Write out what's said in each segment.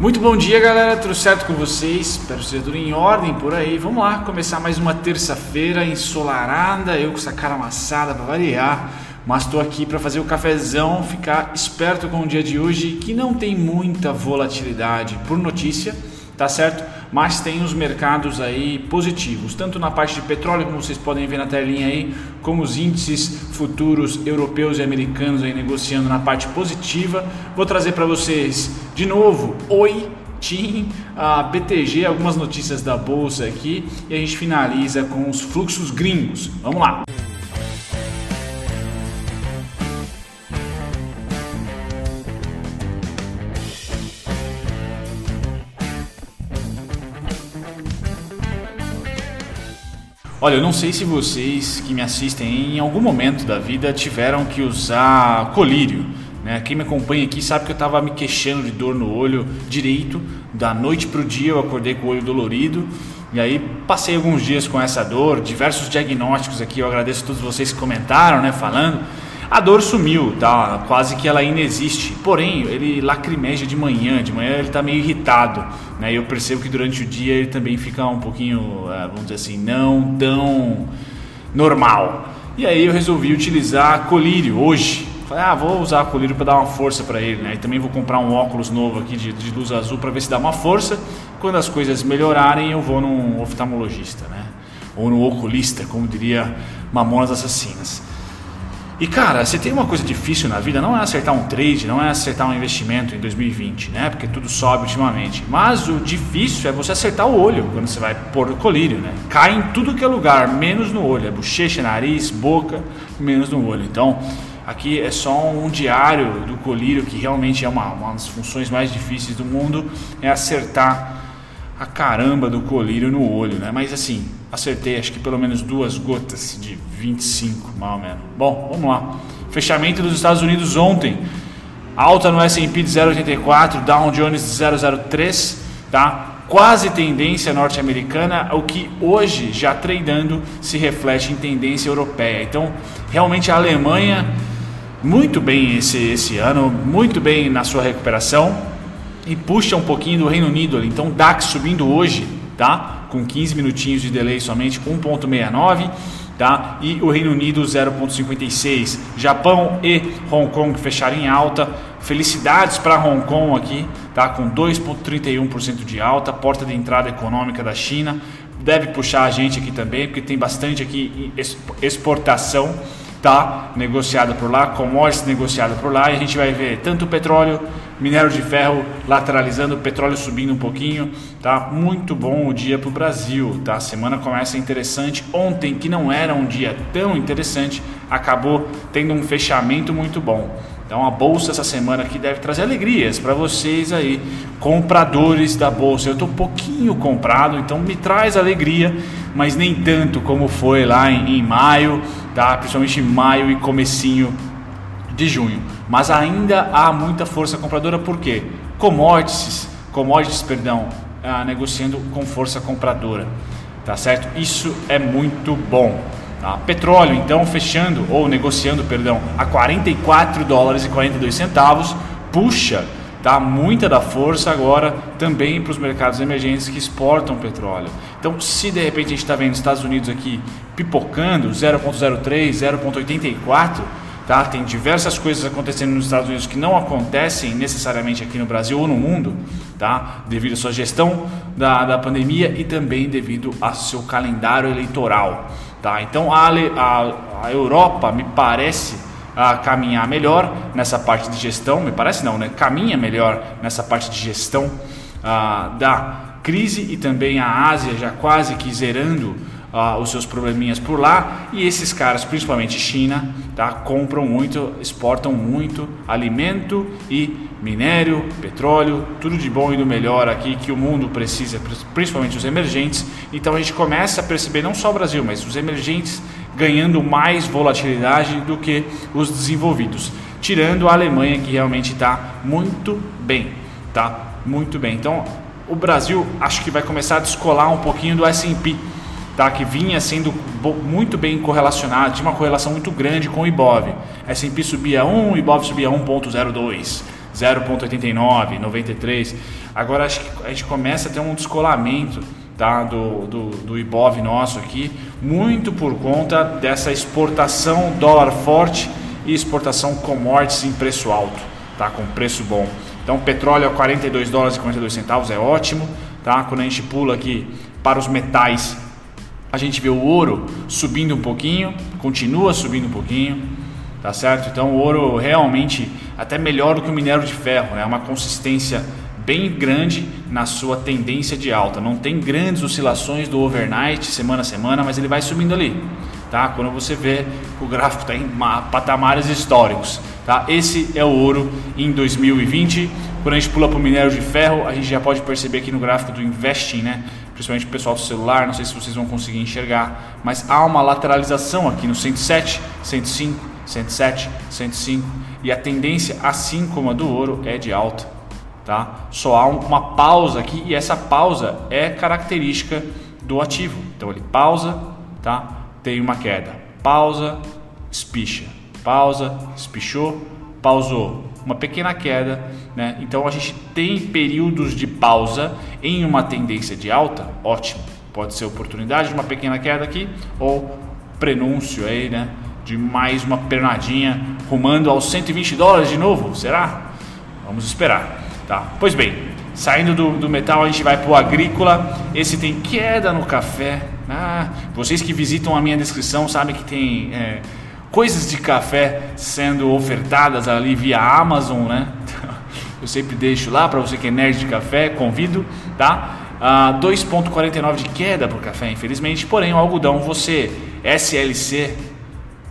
Muito bom dia, galera. Tudo certo com vocês? Espero que seja tudo em ordem por aí. Vamos lá, começar mais uma terça-feira ensolarada. Eu com essa cara amassada para variar, mas estou aqui para fazer o cafezão, ficar esperto com o dia de hoje, que não tem muita volatilidade por notícia, tá certo? Mas tem os mercados aí positivos, tanto na parte de petróleo, como vocês podem ver na telinha aí, como os índices futuros europeus e americanos aí negociando na parte positiva. Vou trazer para vocês de novo, oi, TIM, a BTG, algumas notícias da bolsa aqui e a gente finaliza com os fluxos gringos. Vamos lá. Olha, eu não sei se vocês que me assistem em algum momento da vida tiveram que usar colírio. Né? Quem me acompanha aqui sabe que eu estava me queixando de dor no olho direito. Da noite para o dia eu acordei com o olho dolorido. E aí passei alguns dias com essa dor, diversos diagnósticos aqui. Eu agradeço a todos vocês que comentaram, né, falando. A dor sumiu, tá? Quase que ela inexiste. Porém, ele lacrimeja de manhã, de manhã ele está meio irritado, né? Eu percebo que durante o dia ele também fica um pouquinho, é, vamos dizer assim, não tão normal. E aí eu resolvi utilizar colírio hoje. Falei, ah, vou usar colírio para dar uma força para ele, né? E também vou comprar um óculos novo aqui de, de luz azul para ver se dá uma força. Quando as coisas melhorarem, eu vou num oftalmologista, né? Ou no oculista, como diria Mamonas Assassinas. E cara, você tem uma coisa difícil na vida, não é acertar um trade, não é acertar um investimento em 2020, né? Porque tudo sobe ultimamente. Mas o difícil é você acertar o olho quando você vai pôr o colírio, né? Cai em tudo que é lugar, menos no olho. É bochecha, nariz, boca, menos no olho. Então, aqui é só um diário do colírio que realmente é uma, uma das funções mais difíceis do mundo, é acertar a caramba do colírio no olho, né? Mas assim, acertei acho que pelo menos duas gotas de 25, mais ou menos. Bom, vamos lá. Fechamento dos Estados Unidos ontem. Alta no S&P de 0,84, Dow Jones de 0,03, tá? Quase tendência norte-americana, o que hoje já tradando se reflete em tendência europeia. Então, realmente a Alemanha muito bem esse, esse ano, muito bem na sua recuperação e puxa um pouquinho do Reino Unido ali. Então, DAX subindo hoje, tá? Com 15 minutinhos de delay somente, 1.69, tá? E o Reino Unido 0.56. Japão e Hong Kong fecharam em alta. Felicidades para Hong Kong aqui, tá? Com 2.31% de alta, porta de entrada econômica da China. Deve puxar a gente aqui também, porque tem bastante aqui exportação tá negociado por lá, commodities negociado por lá, e a gente vai ver tanto petróleo, minério de ferro lateralizando, petróleo subindo um pouquinho, tá? Muito bom o dia para o Brasil, tá? A semana começa interessante. Ontem, que não era um dia tão interessante, acabou tendo um fechamento muito bom. Então a bolsa essa semana aqui deve trazer alegrias para vocês aí, compradores da bolsa. Eu estou um pouquinho comprado, então me traz alegria, mas nem tanto como foi lá em, em maio, tá? Principalmente em maio e comecinho de junho. Mas ainda há muita força compradora porque commodities, commodities, perdão, ah, negociando com força compradora, tá certo? Isso é muito bom. Tá? Petróleo, então, fechando ou negociando, perdão, a 44 dólares e 42 centavos, puxa tá muita da força agora também para os mercados emergentes que exportam petróleo. Então, se de repente a gente está vendo Estados Unidos aqui pipocando 0,03, 0,84, tá? Tem diversas coisas acontecendo nos Estados Unidos que não acontecem necessariamente aqui no Brasil ou no mundo, tá? Devido à sua gestão da, da pandemia e também devido ao seu calendário eleitoral. Tá? Então a, a, a Europa me parece a caminhar melhor nessa parte de gestão, me parece não, né? Caminha melhor nessa parte de gestão ah, da crise e também a Ásia já quase que zerando ah, os seus probleminhas por lá e esses caras, principalmente China, tá? Compram muito, exportam muito alimento e minério, petróleo, tudo de bom e do melhor aqui que o mundo precisa, principalmente os emergentes. Então a gente começa a perceber não só o Brasil, mas os emergentes ganhando mais volatilidade do que os desenvolvidos, tirando a Alemanha que realmente está muito bem, tá? Muito bem. Então o Brasil acho que vai começar a descolar um pouquinho do S&P, tá? Que vinha sendo muito bem correlacionado, tinha uma correlação muito grande com o IBOV. S&P subia 1, IBOV subia 1.02 0,89, 93. Agora acho que a gente começa a ter um descolamento tá, do, do, do Ibov nosso aqui, muito por conta dessa exportação dólar forte e exportação commodities em preço alto, tá, com preço bom. Então petróleo a 42 dólares e 42 centavos é ótimo, tá? Quando a gente pula aqui para os metais, a gente vê o ouro subindo um pouquinho, continua subindo um pouquinho, tá certo? Então o ouro realmente até melhor do que o minério de ferro, é né? uma consistência bem grande na sua tendência de alta. Não tem grandes oscilações do overnight, semana a semana, mas ele vai subindo ali. Tá? Quando você vê o gráfico está em patamares históricos. Tá? Esse é o ouro em 2020. Quando a gente pula para o minério de ferro, a gente já pode perceber aqui no gráfico do Investing, né? principalmente o pessoal do celular, não sei se vocês vão conseguir enxergar, mas há uma lateralização aqui no 107, 105, 107, 105 e a tendência, assim como a do ouro, é de alta tá? Só há uma pausa aqui e essa pausa é característica do ativo. Então ele pausa, tá? Tem uma queda, pausa, espicha, pausa, espichou, pausou, uma pequena queda, né? Então a gente tem períodos de pausa em uma tendência de alta, ótimo. Pode ser oportunidade de uma pequena queda aqui ou prenúncio aí, né? De mais uma pernadinha rumando aos 120 dólares de novo, será? Vamos esperar. Tá? Pois bem, saindo do, do metal, a gente vai para o agrícola. Esse tem queda no café. Ah, vocês que visitam a minha descrição sabem que tem é, coisas de café sendo ofertadas ali via Amazon, né? Eu sempre deixo lá para você que é nerd de café, convido, tá? Ah, 2,49 de queda para o café, infelizmente. Porém, o algodão, você SLC,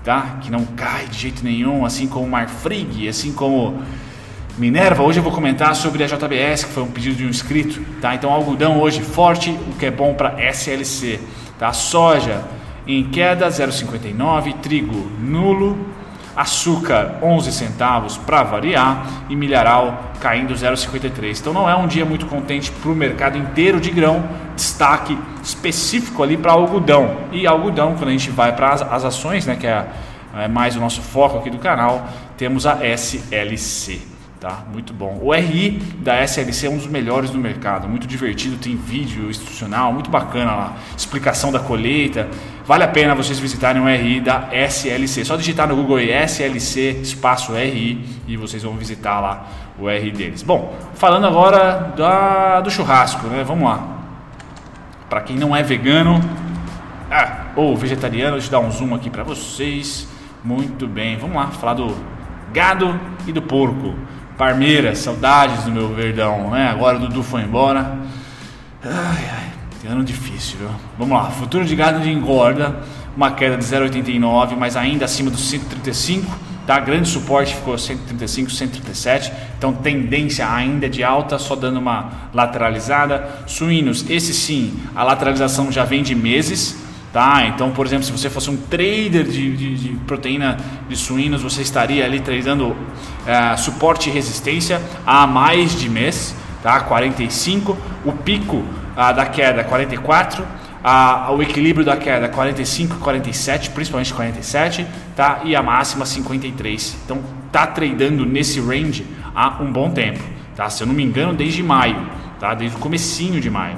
tá? Que não cai de jeito nenhum, assim como Marfrig, assim como Minerva, hoje eu vou comentar sobre a JBS, que foi um pedido de um inscrito, tá? Então algodão hoje forte, o que é bom para SLC, tá? Soja em queda 0,59, trigo nulo, açúcar 11 centavos para variar e milharal caindo 0,53. Então não é um dia muito contente para o mercado inteiro de grão, destaque específico ali para algodão. E algodão, quando a gente vai para as, as ações, né, que é, é mais o nosso foco aqui do canal, temos a SLC. Tá? Muito bom. O RI da SLC é um dos melhores do mercado, muito divertido, tem vídeo institucional, muito bacana lá, explicação da colheita. Vale a pena vocês visitarem o RI da SLC. Só digitar no Google aí, SLC espaço RI e vocês vão visitar lá o RI deles. Bom, falando agora da, do churrasco, né? Vamos lá. Para quem não é vegano ah, ou vegetariano, deixa eu dar um zoom aqui para vocês. Muito bem, vamos lá falar do gado e do porco. Parmeira, saudades do meu Verdão, né? Agora o Dudu foi embora. Ai, ai, ano difícil, viu? Vamos lá, futuro de gado de engorda, uma queda de 0,89, mas ainda acima dos 135, tá? Grande suporte ficou 135, 137, então tendência ainda de alta, só dando uma lateralizada. Suínos, esse sim, a lateralização já vem de meses, Tá? Então, por exemplo, se você fosse um trader de, de, de proteína de suínos, você estaria ali tradando é, suporte e resistência há mais de mês, tá? 45, o pico ah, da queda 44, ah, o equilíbrio da queda 45, 47, principalmente 47, tá? E a máxima 53. Então, tá tradando nesse range há um bom tempo, tá? Se eu não me engano, desde maio, tá? Desde o comecinho de maio.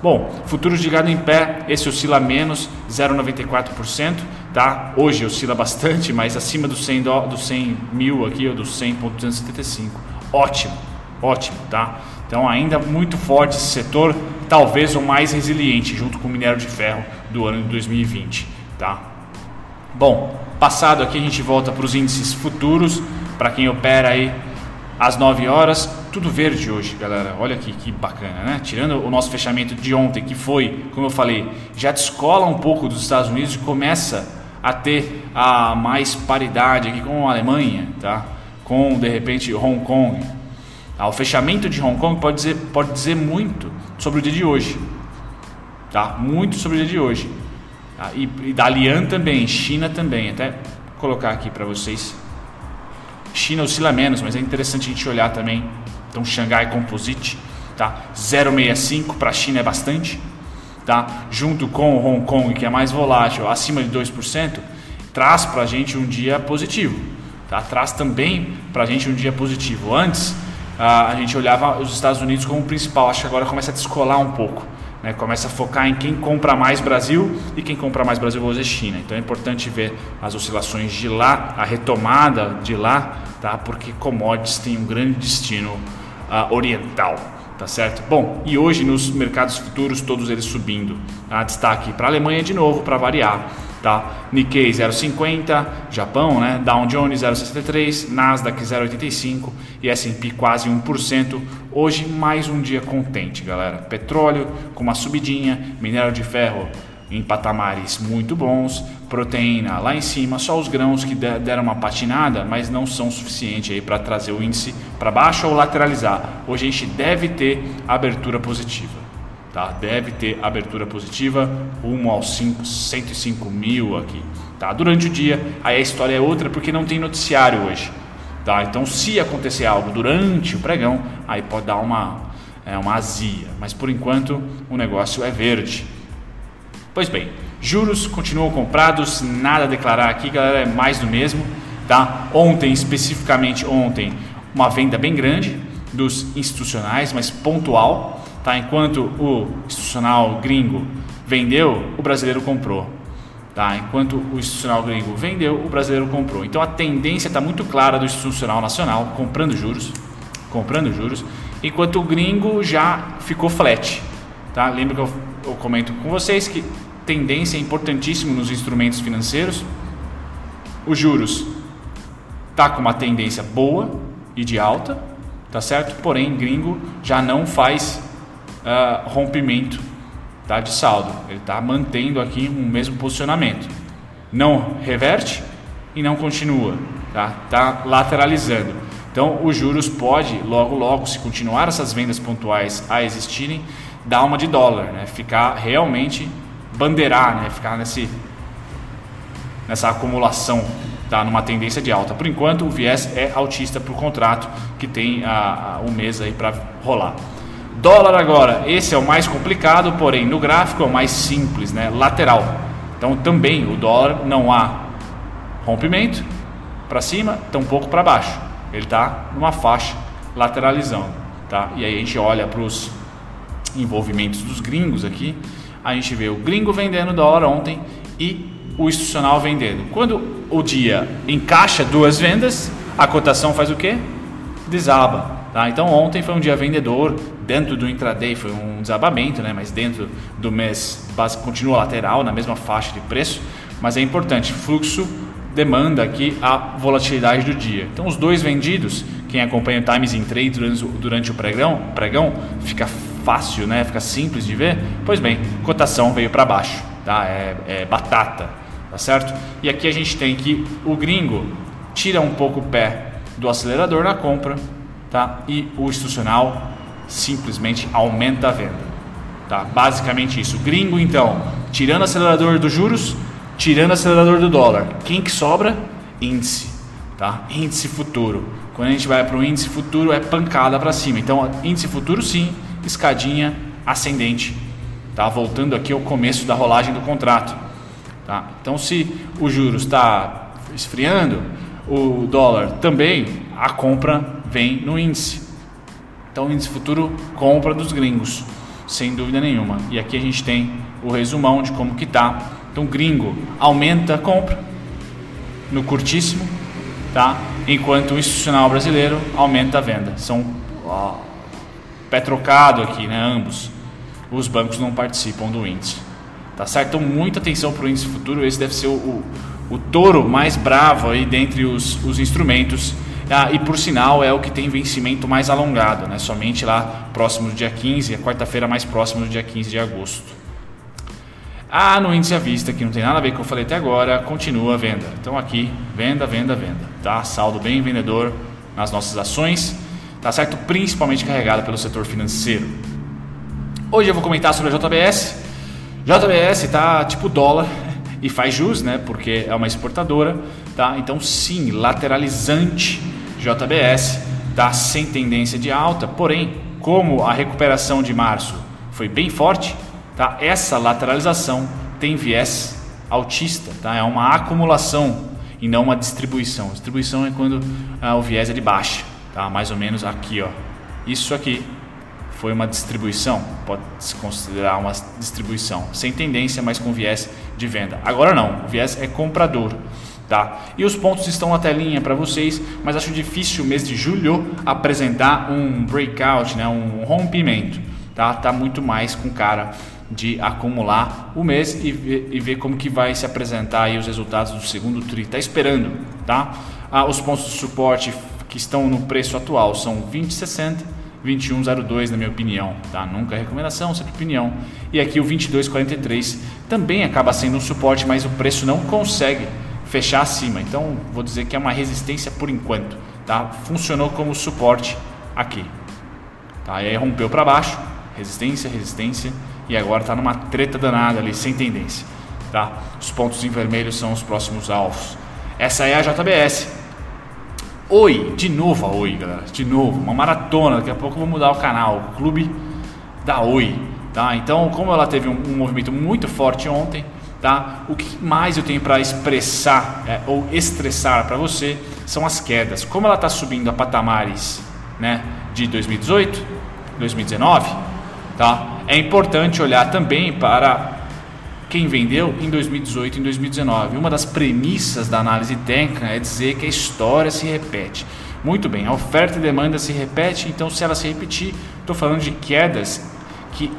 Bom, futuros de gado em pé, esse oscila menos 0,94%, tá? Hoje oscila bastante, mas acima dos 100, do, 100 mil aqui, ou dos 100,275. Ótimo, ótimo, tá? Então ainda muito forte esse setor, talvez o mais resiliente, junto com o minério de ferro do ano de 2020, tá? Bom, passado aqui a gente volta para os índices futuros, para quem opera aí às 9 horas, tudo verde hoje, galera. Olha aqui que bacana, né? Tirando o nosso fechamento de ontem, que foi, como eu falei, já descola um pouco dos Estados Unidos e começa a ter a mais paridade aqui com a Alemanha, tá? Com de repente Hong Kong. Ah, o fechamento de Hong Kong pode dizer, pode dizer muito sobre o dia de hoje, tá? Muito sobre o dia de hoje. Tá? E, e da Lian também, China também. Até colocar aqui para vocês. China oscila menos, mas é interessante a gente olhar também então Xangai Composite, tá? 0,65 para a China é bastante, tá? Junto com Hong Kong, que é mais volátil, acima de 2%, traz para a gente um dia positivo. tá? traz também para a gente um dia positivo. Antes a gente olhava os Estados Unidos como o principal, acho que agora começa a descolar um pouco. Né? Começa a focar em quem compra mais Brasil e quem compra mais Brasil hoje é China. Então é importante ver as oscilações de lá, a retomada de lá, tá? porque commodities tem um grande destino uh, oriental. Tá certo? Bom, e hoje nos mercados futuros, todos eles subindo. Tá? Destaque para a Alemanha de novo, para variar tá? Nikkei 0,50, Japão, né? Dow Jones 0,63, Nasdaq 0,85 e S&P quase 1%. Hoje mais um dia contente, galera. Petróleo com uma subidinha, minério de ferro em patamares muito bons, proteína lá em cima, só os grãos que deram uma patinada, mas não são suficientes aí para trazer o índice para baixo ou lateralizar. Hoje a gente deve ter abertura positiva. Tá? Deve ter abertura positiva, rumo aos 5, 105 mil aqui. Tá? Durante o dia, aí a história é outra porque não tem noticiário hoje. Tá? Então, se acontecer algo durante o pregão, aí pode dar uma, é, uma azia. Mas por enquanto, o negócio é verde. Pois bem, juros continuam comprados, nada a declarar aqui, galera, é mais do mesmo. Tá? Ontem, especificamente ontem, uma venda bem grande dos institucionais, mas pontual. Tá? Enquanto o institucional gringo vendeu, o brasileiro comprou. Tá? Enquanto o institucional gringo vendeu, o brasileiro comprou. Então a tendência está muito clara do institucional nacional comprando juros, comprando juros, enquanto o gringo já ficou flat. Tá? Lembra que eu, eu comento com vocês que tendência é importantíssimo nos instrumentos financeiros. Os juros tá com uma tendência boa e de alta, tá certo? Porém, gringo já não faz uh, rompimento tá, de saldo. Ele está mantendo aqui o um mesmo posicionamento. Não reverte e não continua. Tá, tá lateralizando. Então, os juros pode, logo, logo, se continuar essas vendas pontuais a existirem, dar uma de dólar, né? ficar realmente bandeirar, né? ficar nesse, nessa acumulação, tá? numa tendência de alta. Por enquanto, o viés é altista para o contrato que tem a, a, um mês aí para rolar. Dólar agora, esse é o mais complicado, porém no gráfico é o mais simples, né? lateral. Então também o dólar não há rompimento para cima, tampouco para baixo. Ele está numa faixa lateralizando. Tá? E aí a gente olha para os envolvimentos dos gringos aqui, a gente vê o gringo vendendo dólar ontem e o institucional vendendo. Quando o dia encaixa duas vendas, a cotação faz o quê? Desaba. Tá? Então ontem foi um dia vendedor, dentro do intraday foi um desabamento, né? mas dentro do mês continua lateral, na mesma faixa de preço, mas é importante, fluxo demanda aqui a volatilidade do dia. Então os dois vendidos, quem acompanha o Times in Trade durante, durante o pregão, pregão, fica fácil, né? fica simples de ver, pois bem, cotação veio para baixo, tá? é, é batata, tá certo? E aqui a gente tem que o gringo tira um pouco o pé do acelerador na compra, tá? E o institucional simplesmente aumenta a venda, tá? Basicamente isso. Gringo então, tirando o acelerador dos juros, tirando o acelerador do dólar. Quem que sobra? Índice, tá? Índice futuro. Quando a gente vai para o índice futuro é pancada para cima. Então, índice futuro sim, escadinha ascendente, tá? Voltando aqui ao começo da rolagem do contrato, tá? Então, se o juros está esfriando, o dólar também, a compra vem no índice. Então, o índice futuro compra dos gringos, sem dúvida nenhuma. E aqui a gente tem o resumão de como que tá. Então, gringo aumenta a compra no curtíssimo, tá? Enquanto o institucional brasileiro aumenta a venda. São pé trocado aqui, né? Ambos. Os bancos não participam do índice. Tá certo? Então, muita atenção para o índice futuro. Esse deve ser o, o, o touro mais bravo aí dentre os, os instrumentos. Ah, e por sinal é o que tem vencimento mais alongado, né? somente lá próximo do dia 15, a quarta-feira mais próximo do dia 15 de agosto. Ah, no índice à vista, que não tem nada a ver com o que eu falei até agora, continua a venda. Então aqui, venda, venda, venda. Tá? Saldo bem vendedor nas nossas ações, tá certo? Principalmente carregado pelo setor financeiro. Hoje eu vou comentar sobre a JBS. JBS tá tipo dólar, e faz jus, né? Porque é uma exportadora, tá? Então sim, lateralizante JBS, tá sem tendência de alta, porém, como a recuperação de março foi bem forte, tá? Essa lateralização tem viés altista, tá? É uma acumulação e não uma distribuição. Distribuição é quando ah, o viés é de baixa, tá? mais ou menos aqui. Ó. Isso aqui foi uma distribuição, pode se considerar uma distribuição, sem tendência, mas com viés de venda. Agora não, o viés é comprador. Tá? E os pontos estão na telinha para vocês, mas acho difícil o mês de julho apresentar um breakout, né? um rompimento. Tá? tá muito mais com cara de acumular o mês e ver, e ver como que vai se apresentar aí os resultados do segundo tri. Está esperando, tá? Ah, os pontos de suporte que estão no preço atual são 20,60, 21,02 na minha opinião, tá? Nunca é recomendação, sempre opinião. E aqui o 22,43 também acaba sendo um suporte, mas o preço não consegue fechar acima. Então, vou dizer que é uma resistência por enquanto, tá? Funcionou como suporte aqui. Tá? E aí rompeu para baixo, resistência, resistência e agora está numa treta danada ali, sem tendência. Tá? Os pontos em vermelho são os próximos alvos. Essa é a JBS. Oi, de novo a Oi, galera. De novo, uma maratona. Daqui a pouco eu vou mudar o canal, o Clube da Oi. Tá? Então, como ela teve um, um movimento muito forte ontem, tá? O que mais eu tenho para expressar é, ou estressar para você são as quedas. Como ela está subindo a patamares, né, de 2018, 2019, tá? É importante olhar também para quem vendeu em 2018 e em 2019. Uma das premissas da análise técnica é dizer que a história se repete. Muito bem, a oferta e demanda se repete, então se ela se repetir, estou falando de quedas que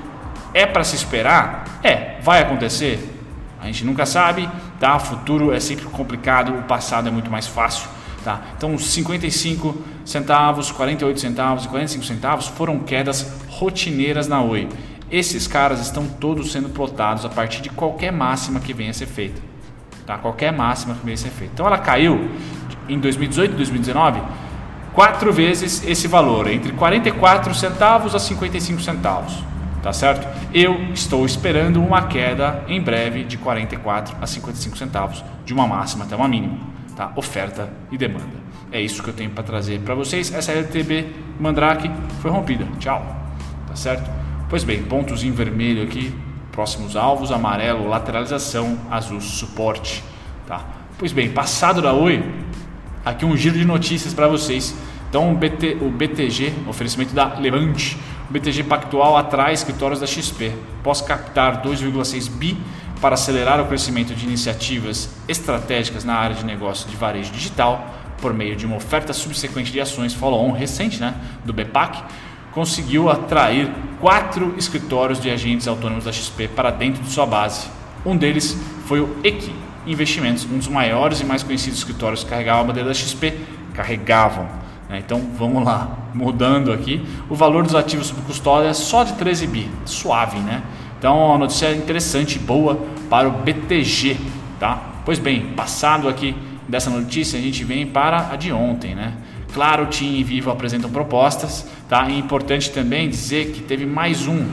é para se esperar? É, vai acontecer? A gente nunca sabe, tá? O futuro é sempre complicado, o passado é muito mais fácil. Tá? Então, 55 centavos, 48 centavos e 45 centavos foram quedas rotineiras na Oi. Esses caras estão todos sendo plotados a partir de qualquer máxima que venha a ser feita. Tá? Qualquer máxima que venha a ser feita. Então ela caiu em 2018 e 2019 quatro vezes esse valor, entre 44 centavos a 55 centavos. Tá certo? Eu estou esperando uma queda em breve de 44 a 55 centavos, de uma máxima até uma mínima. Tá? Oferta e demanda. É isso que eu tenho para trazer para vocês. Essa LTB Mandrake foi rompida. Tchau. Tá certo? Pois bem, pontos em vermelho aqui, próximos alvos, amarelo, lateralização, azul, suporte. Tá? Pois bem, passado da Oi, aqui um giro de notícias para vocês. Então, o, BT, o BTG, oferecimento da Levante, BTG Pactual atrai escritórios da XP. Pós captar 2,6 bi para acelerar o crescimento de iniciativas estratégicas na área de negócio de varejo digital, por meio de uma oferta subsequente de ações follow-on recente né, do BPAC, conseguiu atrair quatro escritórios de agentes autônomos da XP para dentro de sua base. Um deles foi o Equi Investimentos, um dos maiores e mais conhecidos escritórios que carregavam a bandeira da XP, carregavam. Né? Então vamos lá, mudando aqui. O valor dos ativos sob custódia é só de 13 bi, suave, né? Então uma notícia interessante, boa para o BTG, tá? Pois bem, passado aqui dessa notícia, a gente vem para a de ontem, né? Claro, TIM e Vivo apresentam propostas, tá? É importante também dizer que teve mais um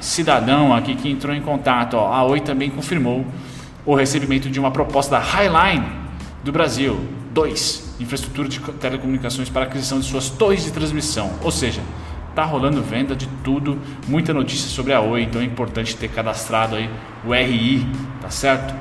cidadão aqui que entrou em contato. Ó. A Oi também confirmou o recebimento de uma proposta da Highline do Brasil. 2. Infraestrutura de telecomunicações para aquisição de suas torres de transmissão. Ou seja, tá rolando venda de tudo, muita notícia sobre a Oi, então é importante ter cadastrado aí o RI, tá certo?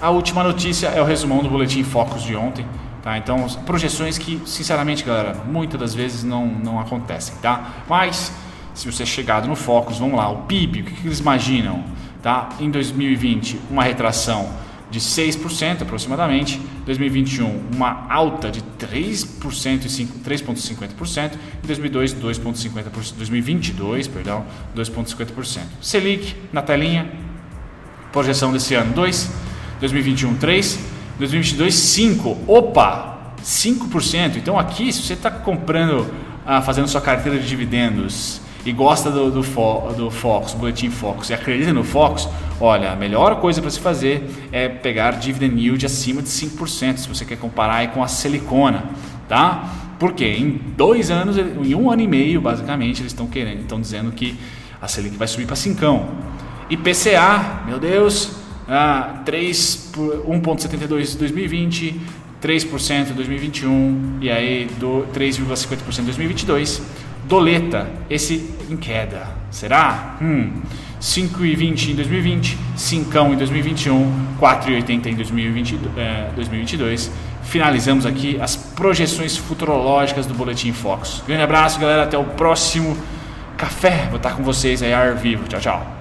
A última notícia é o resumão do boletim Focus de ontem. Tá? Então, projeções que, sinceramente, galera, muitas das vezes não, não acontecem. Tá? Mas, se você é chegado no Focus, vamos lá, o PIB, o que, que eles imaginam? Tá? Em 2020, uma retração de 6% aproximadamente, 2021 uma alta de 3% e 3,50%, em 2002 2,50%, 2022, perdão, 2,50%. Selic na telinha, projeção desse ano 2, 2021 3, 2022, 5. Opa! 5%. Então aqui, se você está comprando, ah, fazendo sua carteira de dividendos e gosta do, do, fo, do Fox, boletim Fox, e acredita no Fox, olha, a melhor coisa para se fazer é pegar dividend yield acima de 5%, se você quer comparar com a silicona, tá? Porque em dois anos, em um ano e meio, basicamente, eles estão querendo, estão dizendo que a Selic vai subir para 5. IPCA, meu Deus, ah, 3 1,72 em 2020, 3% em 2021 e aí 3,50% em 2022. Doleta, esse em queda. Será? Hum. 5,20 em 2020, 5 em 2021, 4,80 em 2022, é, 2022. Finalizamos aqui as projeções futurológicas do Boletim Fox. Grande abraço, galera. Até o próximo café. Vou estar com vocês aí ao vivo. Tchau, tchau.